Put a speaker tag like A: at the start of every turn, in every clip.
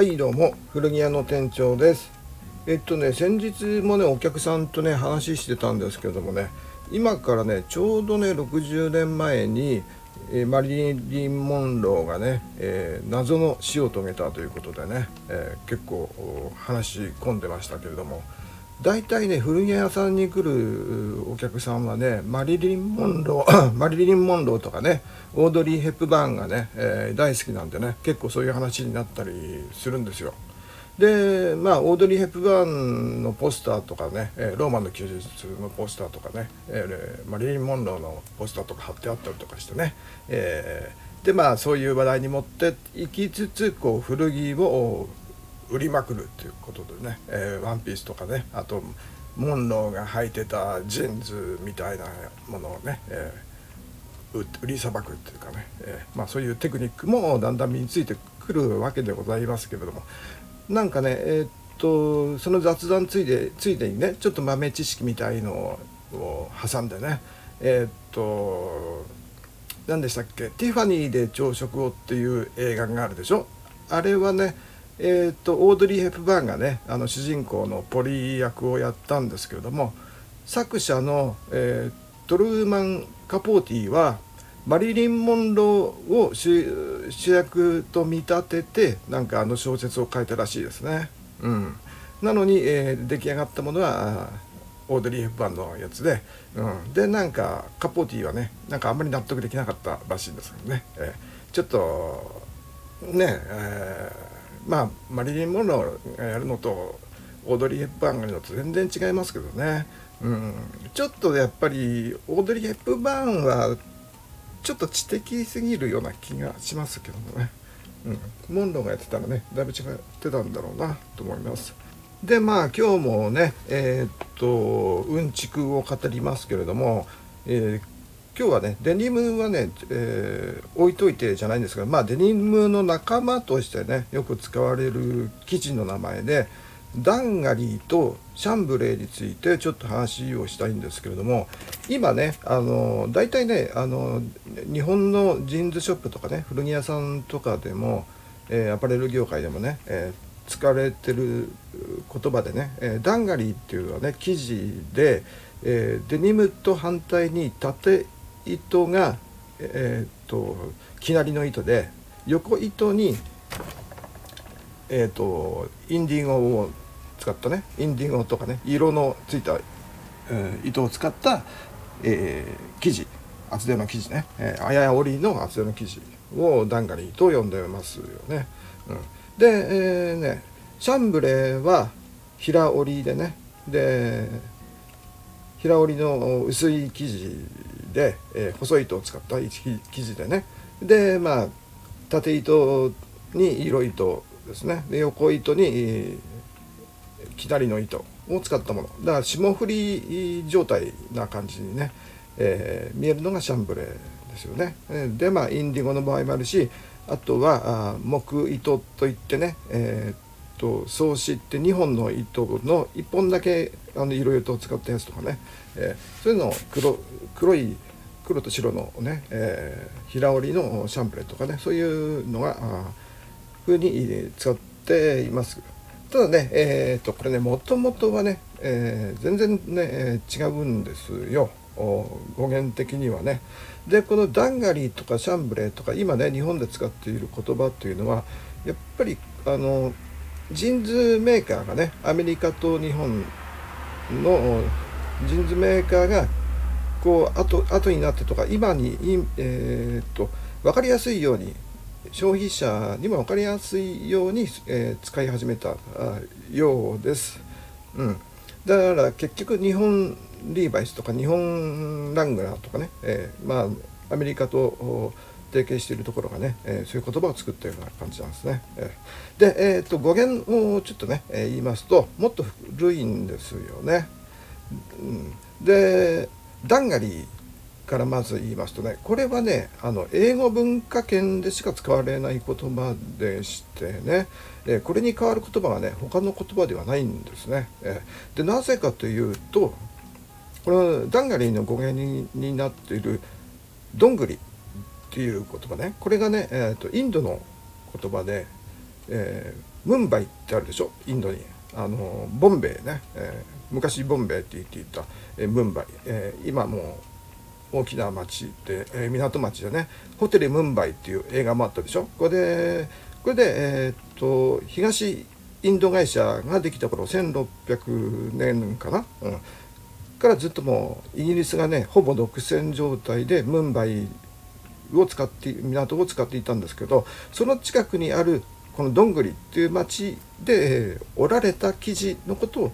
A: はいどうも古着屋の店長です。えっとね先日もねお客さんとね話してたんですけどもね今からねちょうどね60年前に、えー、マリリン・モンローがね、えー、謎の死を遂げたということでね、えー、結構話し込んでましたけれども大体ね古着屋さんに来るお客さんはねマリリン・モンロー マリリン・モンローとかねオードリー・ヘップバーンがね、えー、大好きなんでね結構そういう話になったりするんですよ。でまあオードリー・ヘップバーンのポスターとかね、え、ローマの休日のポスターとかね、えー、マリリン・モンローのポスターとか貼ってあったりとかしてね、えー、でまあそういう話題に持っていきつつこう古着を売りまくるっていうことでね、えー、ワンピースとかねあとモンローが履いてたジーンズみたいなものをね、えー、売りさばくっていうかね、えー、まあ、そういうテクニックもだんだん身についてくるわけでございますけれどもなんかねえー、っとその雑談ついでついでにねちょっと豆知識みたいのを挟んでねえっと何でしたっけ「ティファニーで朝食を」っていう映画があるでしょ？あれはねえーと、オードリー・ヘプバーンがねあの主人公のポリ役をやったんですけれども作者の、えー、トルーマン・カポーティはマリリン・モンローを主役と見立ててなんかあの小説を書いたらしいですね。うん、なのに、えー、出来上がったものはオードリー・ヘプバーンのやつで、うん、でなんかカポーティはねなんかあんまり納得できなかったらしいんですけどね、えー、ちょっとねえーまあマリリン・モンローがやるのとオードリー・ヘップバーンがやるのと全然違いますけどね、うん、ちょっとやっぱりオードリー・ヘップバーンはちょっと知的すぎるような気がしますけどもね、うん、モンローがやってたらねだいぶ違ってたんだろうなと思います。でまあ今日もねえー、っとうんちくを語りますけれども、えー、今日はねデニムはね、えー、置いといてじゃないんですがまあデニムの仲間としてねよく使われる生地の名前でダンガリーとシャンブレーについてちょっと話をしたいんですけれども今ねあの大体ねあの日本のジーンズショップとかね古着屋さんとかでも、えー、アパレル業界でもね、えー、使われてる言葉でね、えー、ダンガリーっていうのはね生地で、え、デニムと反対に縦糸がえー、っときなりの糸で横糸にえー、っとインディゴを使ったねインディゴとかね色のついた、えー、糸を使った、えー、生地厚手の生地ね、えー、あや織りの厚手の生地をダンガリーと呼んでますよね。うん、で、えー、ねシャンブレーは平織りでねで平織りの薄い生地で、えー、細い糸を使った生地でね。でまあ縦糸に色糸ですね。で横糸に、左の糸を使ったもの。だから霜降り状態な感じにね、えー、見えるのがシャンブレーですよね。でまあインディゴの場合もあるしあとはあ木糸といってね、えーと創始って2本の糸の1本だけあの色糸を使ったやつとかね、えー、そういうのを黒黒い黒と白のね、えー、平織りのシャンプレとかねそういうのが風に使っています。ただねえーと、これねもともとはね、えー、全然ねえ違うんですよ。語源的にはね。でこのダンガリーとかシャンブレーとか今ね日本で使っている言葉っていうのはやっぱりあのジーンズメーカーがねアメリカと日本のジーンズメーカーがこう後後になってとか今に、えー、っと分かりやすいように消費者にも分かりやすいように、えー、使い始めたようです。うん、だから結局日本リーバイスとか日本ラングラーとかね、えー、まあアメリカと提携しているところがね、えー、そういう言葉を作ったような感じなんですね。え、で、えーと、語源をちょっとね、えー、言いますともっと古いんですよね。うん、でダンガリーからまず言いますとねこれはねあの英語文化圏でしか使われない言葉でしてね、えー、これに代わる言葉がね他の言葉ではないんですね。え、でなぜかというとこのダンガリーの語源にになっているどんぐりっていう言葉ね。これがね、えーと、インドの言葉で、えー、ムンバイってあるでしょ？インドに。あのボンベイね、えー、昔ボンベイって言っていた、えー、ムンバイ、えー、今もう大きな町で、えー、港町でねホテルムンバイっていう映画もあったでしょ？これでこれで、え、っと東インド会社ができた頃1600年かな、うん、からずっともうイギリスがねほぼ独占状態でムンバイを使って港を使っていたんですけどその近くにあるこのどんぐりっていう町で織られた生地のこと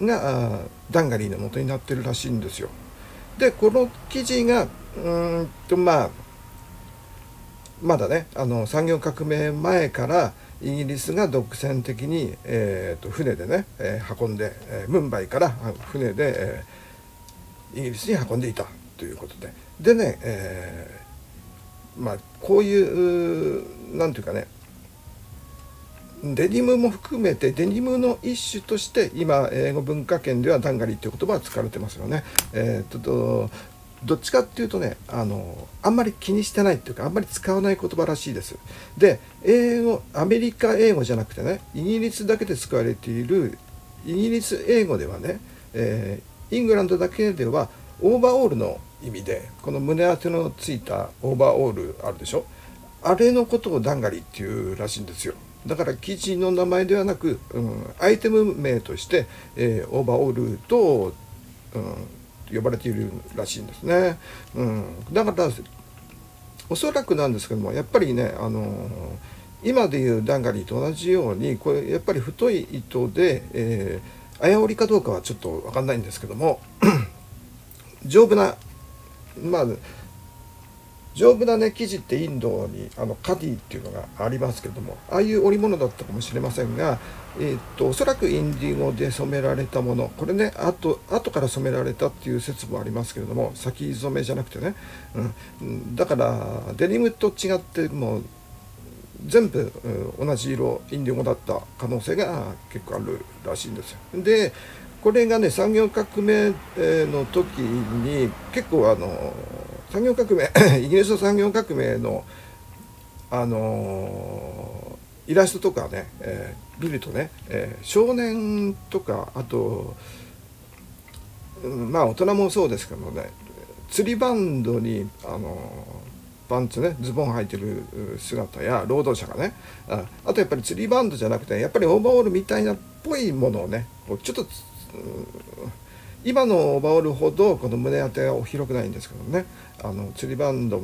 A: がダンガリーの元になってるらしいんですよ。でこの生地がうんとまあまだねあの産業革命前からイギリスが独占的に、えーと、船でね、え、運んで、え、ムンバイから船で、え、イギリスに運んでいたということででね、え、まあこういう何て言うかねデニムも含めてデニムの一種として今英語文化圏ではダンガリーっていう言葉は使われてますよね。えー、とどっちかっていうとねあのあんまり気にしてないっていうかあんまり使わない言葉らしいです。で英語アメリカ英語じゃなくてねイギリスだけで使われているイギリス英語ではね、えー、イングランドだけではオーバーオールの意味でこの胸当てのついたオーバーオールあるでしょ？あれのことをダンガリっていうらしいんですよ。だから生地の名前ではなく、うん、アイテム名として、えー、オーバーオールと、うん、呼ばれているらしいんですね。うん、だからおそらくなんですけどもやっぱりねあの今でいうダンガリーと同じようにこれやっぱり太い糸で、えー、綾織かどうかはちょっと分かんないんですけども 丈夫なまあ丈夫なね生地ってインドにあのカディっていうのがありますけどもああいう織物だったかもしれませんが、えー、っとおそらくインディゴで染められたものこれねあと後から染められたっていう説もありますけれども先染めじゃなくてね、うん、だからデニムと違ってもう全部、うん、同じ色インディゴだった可能性が結構あるらしいんですよ。でこれがね産業革命の時に結構あの産業革命 イギリスの産業革命のあの、イラストとかね、えー、見るとね、えー、少年とかあと、うん、まあ大人もそうですけどね釣りバンドにあのパンツねズボン履いてる姿や労働者がねああとやっぱり釣りバンドじゃなくてやっぱりオーバーオールみたいなっぽいものをねこうちょっと、今のオーバーオールほどこの胸当ては広くないんですけどねあの釣りバンド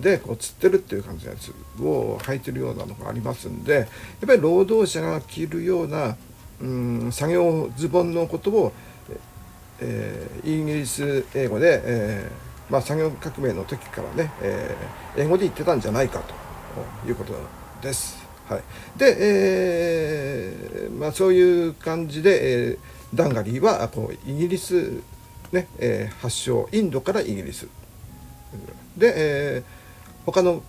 A: でこう釣ってるっていう感じのやつを履いてるようなのがありますんでやっぱり労働者が着るようなうん作業ズボンのことを、えー、イギリス英語で、えーまあ、産業革命の時からね、えー、英語で言ってたんじゃないかということです。はい、で、えまあ、そういう感じで、えーダンガリーはこうイギリス、ねえー、発祥インドからイギリス。で、えー、他の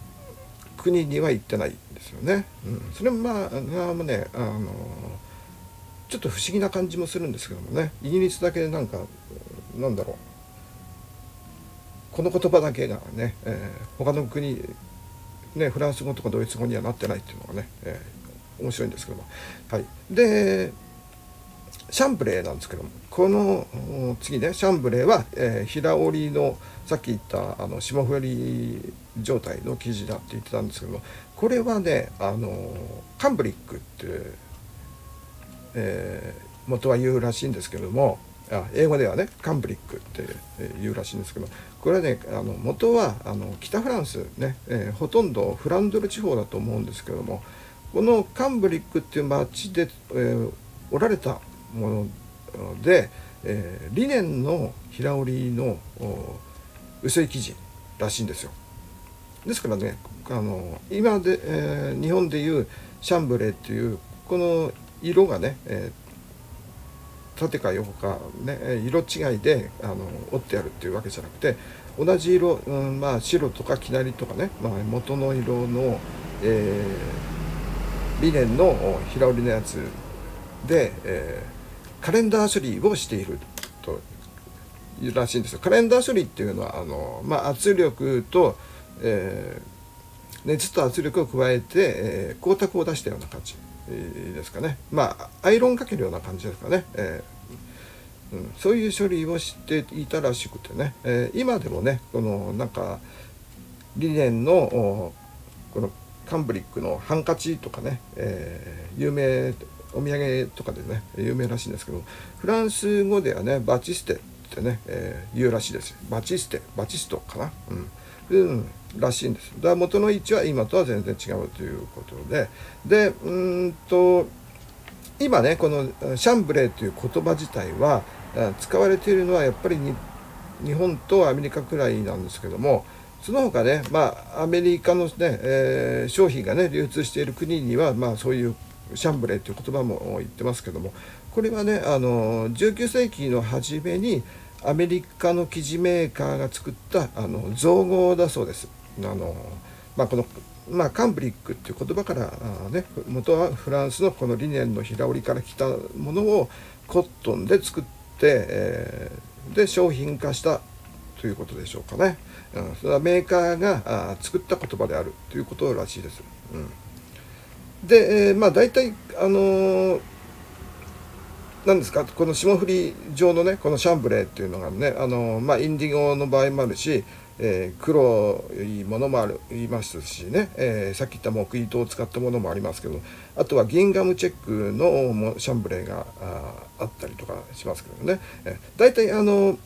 A: 国には行ってないんですよね。うん、それもまあがねあのちょっと不思議な感じもするんですけどもね。イギリスだけなんかなんだろう。この言葉だけがね、えー、他の国ねフランス語とかドイツ語にはなってないっていうのがね、えー、面白いんですけども。はい。でシャンブレーなんですけどもこの次ねシャンブレーは、えー、平織りのさっき言ったあの霜降り状態の生地だって言ってたんですけどもこれはねあのカンブリックって、えー、元は言うらしいんですけどもあ英語ではねカンブリックって言うらしいんですけどこれはねあの元はあの北フランスね、えー、ほとんどフランドル地方だと思うんですけどもこのカンブリックっていう町で、えー、織られたもので、えー、リネンの平織りの薄い生地らしいんですよ。ですからねあの今で、えー、日本でいうシャンブレーっていうこの色がね、えー、縦か横か、ね、色違いであの折ってあるっていうわけじゃなくて同じ色、うん、まあ白とか生成りとかね、まあ、元の色の、えー、リネンの平織りのやつで、えーカレンダー処理をしているというらしいんですよ。カレンダー処理っていうのはあの、まあ、圧力と、えー、熱と圧力を加えて、えー、光沢を出したような感じですかね。まあアイロンかけるような感じですかね、えー、うん、そういう処理をしていたらしくてね、えー、今でもねこのなんかリネンのこのカンブリックのハンカチとかね、えー、有名お土産とかでね有名らしいんですけどフランス語ではねバチステってね、えー、言うらしいですバチステバチストかな？うん、うん、らしいんですだから元の位置は今とは全然違うということで。でうんと今ねこのシャンブレーという言葉自体は使われているのはやっぱり日本とアメリカくらいなんですけどもその他ね、まあ、アメリカのね、えー、商品がね流通している国には、まあ、そういうシャンブレーという言葉も言ってますけどもこれはねあの19世紀の初めにアメリカの生地メーカーが作ったあの造語だそうです。あのまあ、このまあ、カンブリックっていう言葉からあね元はフランスのこのリネンの平織りから来たものをコットンで作って、えー、で商品化したということでしょうかね、うん、それはメーカーがあ作った言葉であるということらしいです。うん、で、えー、まあ大体あのー何ですかこの霜降り状のねこのシャンブレーっていうのがねあの、まあ、インディゴの場合もあるし、えー、黒いものもあるいますしね、えー、さっき言った木糸を使ったものもありますけどあとはギンガムチェックのシャンブレーがあったりとかしますけどね、えー、大体あの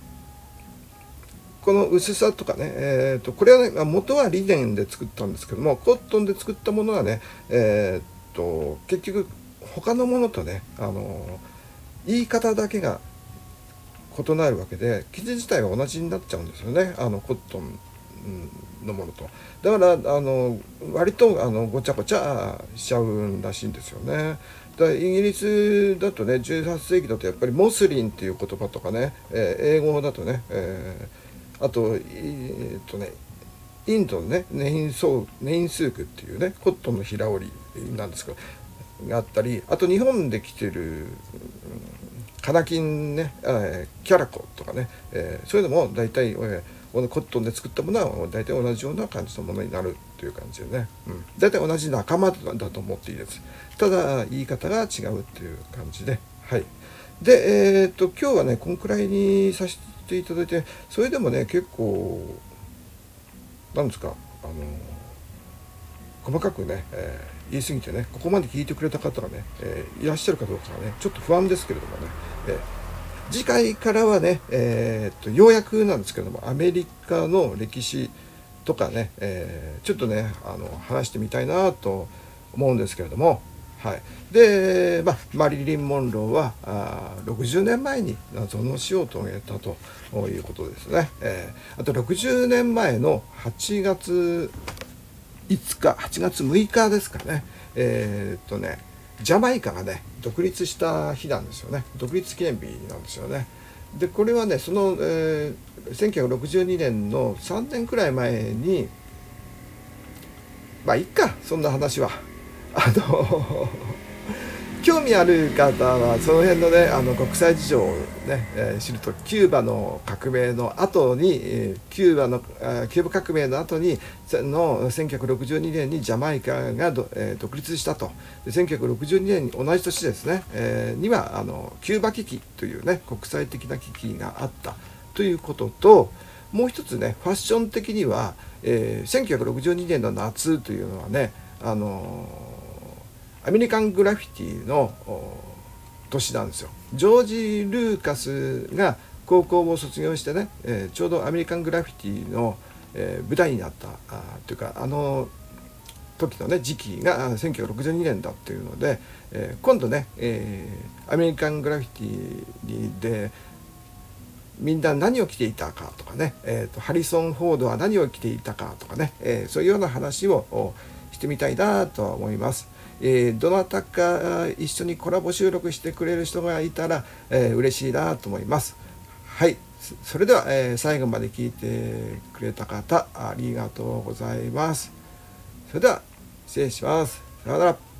A: この薄さとかね、えーと、これはね元はリネンで作ったんですけどもコットンで作ったものはね、えーと、結局他のものとねあの言い方だけが異なるわけで生地自体は同じになっちゃうんですよねあのコットンのものとだからあの割とあのごちゃごちゃしちゃうらしいんですよね。だイギリスだとね18世紀だとやっぱりモスリンっていう言葉とかね、えー、英語だとね、えーあと,、えー、っとねインドのねネインソーネインスークっていうねコットンの平織りなんですけどがあったりあと日本で着てるカナキンね、えー、キャラコとかね、えー、そういうのも大体、えー、コットンで作ったものは大体同じような感じのものになるという感じでね、うん、大体同じ仲間だと思っていいです。ただ言い方が違うっていう感じで。はい。でえー、っと今日はねこんくらいにさせていただいてそれでもね結構なんですかあの細かくね、えー、言い過ぎてねここまで聞いてくれた方がね、えー、いらっしゃるかどうかはねちょっと不安ですけれどもね、えー、次回からはね、えー、っとようやくなんですけどもアメリカの歴史とかね、えちょっとねあの話してみたいなと思うんですけれどもはい、で、まあ、マリリン・モンローはあ60年前に謎の死を遂げたということですね、えー、あと60年前の8月5日8月6日ですかね。えー、っとねジャマイカがね独立した日なんですよね。独立記念日なんですよね。でこれはねその、えー、1962年の3年くらい前にまあいっかそんな話は。あの興味ある方はその辺のねあの国際事情をね、えー、知るとキューバの革命の後に、えー、キューバのキューバ革命の後にの1962年にジャマイカが、えー、独立したと。で1962年に同じ年ですね、えー、にはあのキューバ危機というね国際的な危機があった。ということともう一つねファッション的には、えー、1962年の夏というのはねあのアメリカングラフィティの年なんですよ。ジョージ・ルーカスが高校を卒業してね、えー、ちょうどアメリカングラフィティの、えー、舞台になったあというかあの時のね時期が1962年だっていうので、えー、今度ね、えー、アメリカングラフィティでみんな何を着ていたかとかね、えーと、ハリソン・フォードは何を着ていたかとかね、えー、そういうような話をしてみたいなとは思います。えー、どなたか一緒にコラボ収録してくれる人がいたら、えー、嬉しいなと思います。はい。それでは、えー、最後まで聞いてくれた方、ありがとうございます。それでは、失礼します。さようなら。